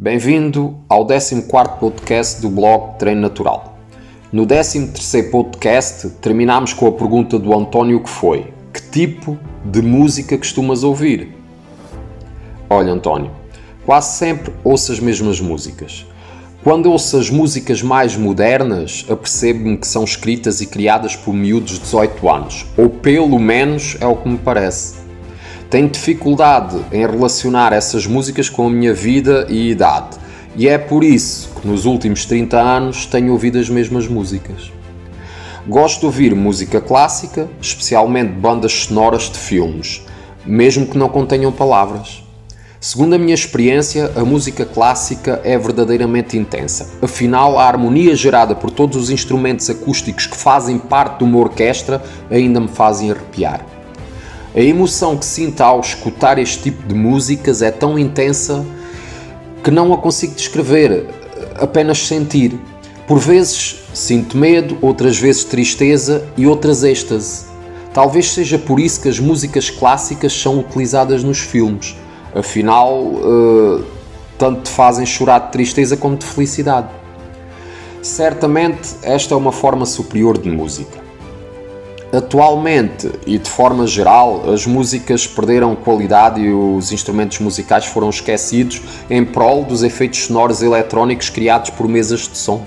Bem-vindo ao 14 podcast do blog Treino Natural. No 13 podcast terminamos com a pergunta do António que foi Que tipo de música costumas ouvir? Olha António, quase sempre ouço as mesmas músicas. Quando ouço as músicas mais modernas, apercebo-me que são escritas e criadas por miúdos de 18 anos, ou pelo menos é o que me parece. Tenho dificuldade em relacionar essas músicas com a minha vida e idade, e é por isso que nos últimos 30 anos tenho ouvido as mesmas músicas. Gosto de ouvir música clássica, especialmente bandas sonoras de filmes, mesmo que não contenham palavras. Segundo a minha experiência, a música clássica é verdadeiramente intensa. Afinal, a harmonia gerada por todos os instrumentos acústicos que fazem parte de uma orquestra ainda me fazem arrepiar. A emoção que sinto ao escutar este tipo de músicas é tão intensa que não a consigo descrever, apenas sentir. Por vezes sinto medo, outras vezes tristeza e outras êxtase. Talvez seja por isso que as músicas clássicas são utilizadas nos filmes. Afinal, uh, tanto te fazem chorar de tristeza como de felicidade. Certamente, esta é uma forma superior de música. Atualmente e de forma geral, as músicas perderam qualidade e os instrumentos musicais foram esquecidos em prol dos efeitos sonoros eletrónicos criados por mesas de som.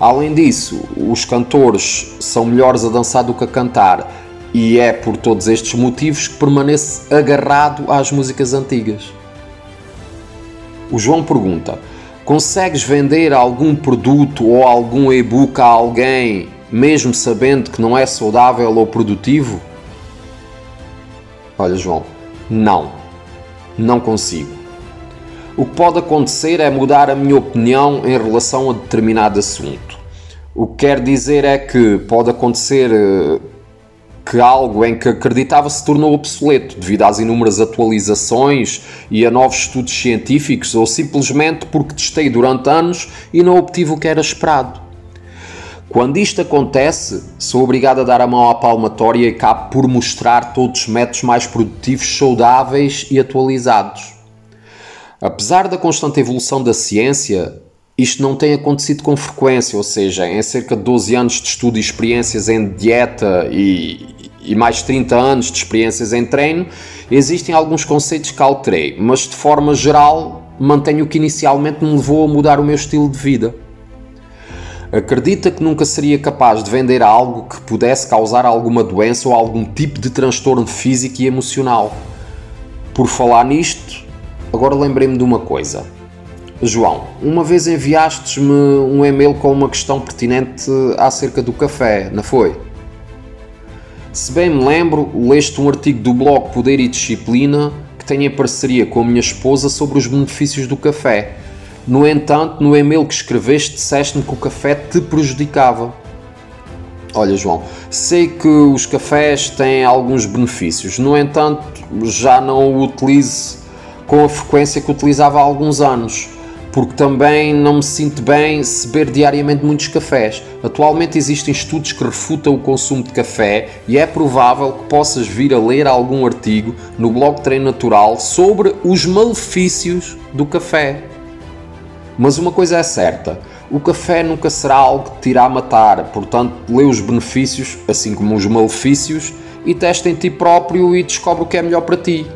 Além disso, os cantores são melhores a dançar do que a cantar, e é por todos estes motivos que permanece agarrado às músicas antigas. O João pergunta: Consegues vender algum produto ou algum e-book a alguém mesmo sabendo que não é saudável ou produtivo? Olha, João, não, não consigo. O que pode acontecer é mudar a minha opinião em relação a determinado assunto. O que quer dizer é que pode acontecer eh, que algo em que acreditava se tornou obsoleto devido às inúmeras atualizações e a novos estudos científicos ou simplesmente porque testei durante anos e não obtive o que era esperado. Quando isto acontece, sou obrigado a dar a mão à palmatória e acabo por mostrar todos os métodos mais produtivos, saudáveis e atualizados. Apesar da constante evolução da ciência, isto não tem acontecido com frequência, ou seja, em cerca de 12 anos de estudo e experiências em dieta e, e mais 30 anos de experiências em treino, existem alguns conceitos que alterei, mas de forma geral mantenho o que inicialmente me levou a mudar o meu estilo de vida. Acredita que nunca seria capaz de vender algo que pudesse causar alguma doença ou algum tipo de transtorno físico e emocional. Por falar nisto, agora lembrei-me de uma coisa. João, uma vez enviastes-me um e-mail com uma questão pertinente acerca do café, não foi? Se bem me lembro, leste um artigo do blog Poder e Disciplina que tem em parceria com a minha esposa sobre os benefícios do café no entanto, no e-mail que escreveste, disseste-me que o café te prejudicava. Olha, João, sei que os cafés têm alguns benefícios, no entanto, já não o utilizo com a frequência que utilizava há alguns anos, porque também não me sinto bem se beber diariamente muitos cafés. Atualmente existem estudos que refutam o consumo de café e é provável que possas vir a ler algum artigo no blog Treino Natural sobre os malefícios do café. Mas uma coisa é certa: o café nunca será algo que te irá matar, portanto, lê os benefícios, assim como os malefícios, e testa em ti próprio e descobre o que é melhor para ti.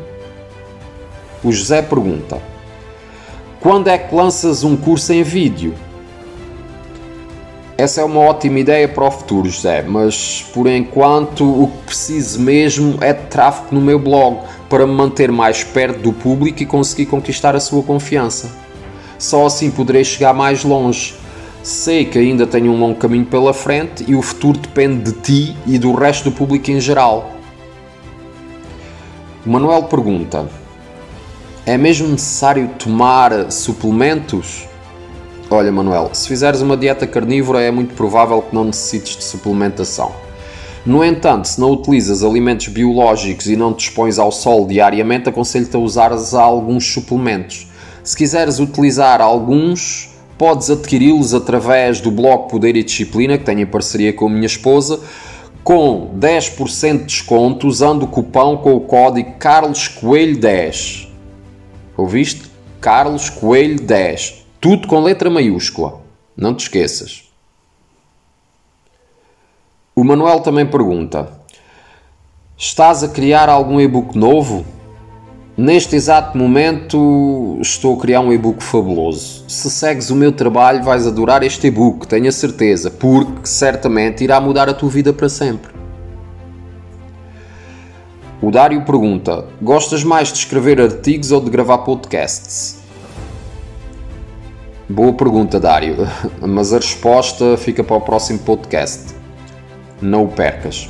O José pergunta: Quando é que lanças um curso em vídeo? Essa é uma ótima ideia para o futuro, José, mas por enquanto o que preciso mesmo é de tráfego no meu blog para me manter mais perto do público e conseguir conquistar a sua confiança. Só assim poderei chegar mais longe. Sei que ainda tenho um longo caminho pela frente e o futuro depende de ti e do resto do público em geral. Manuel pergunta: É mesmo necessário tomar suplementos? Olha, Manuel, se fizeres uma dieta carnívora é muito provável que não necessites de suplementação. No entanto, se não utilizas alimentos biológicos e não te expões ao sol diariamente, aconselho-te a usar alguns suplementos. Se quiseres utilizar alguns, podes adquiri-los através do blog Poder e Disciplina, que tenho em parceria com a minha esposa, com 10% de desconto usando o cupão com o código Carlos Coelho 10. Ouviste? Carlos Coelho 10. Tudo com letra maiúscula. Não te esqueças. O Manuel também pergunta: Estás a criar algum e-book novo? Neste exato momento estou a criar um e-book fabuloso. Se segues o meu trabalho, vais adorar este e-book, tenho a certeza, porque certamente irá mudar a tua vida para sempre. O Dário pergunta: Gostas mais de escrever artigos ou de gravar podcasts? Boa pergunta, Dário, mas a resposta fica para o próximo podcast. Não o percas.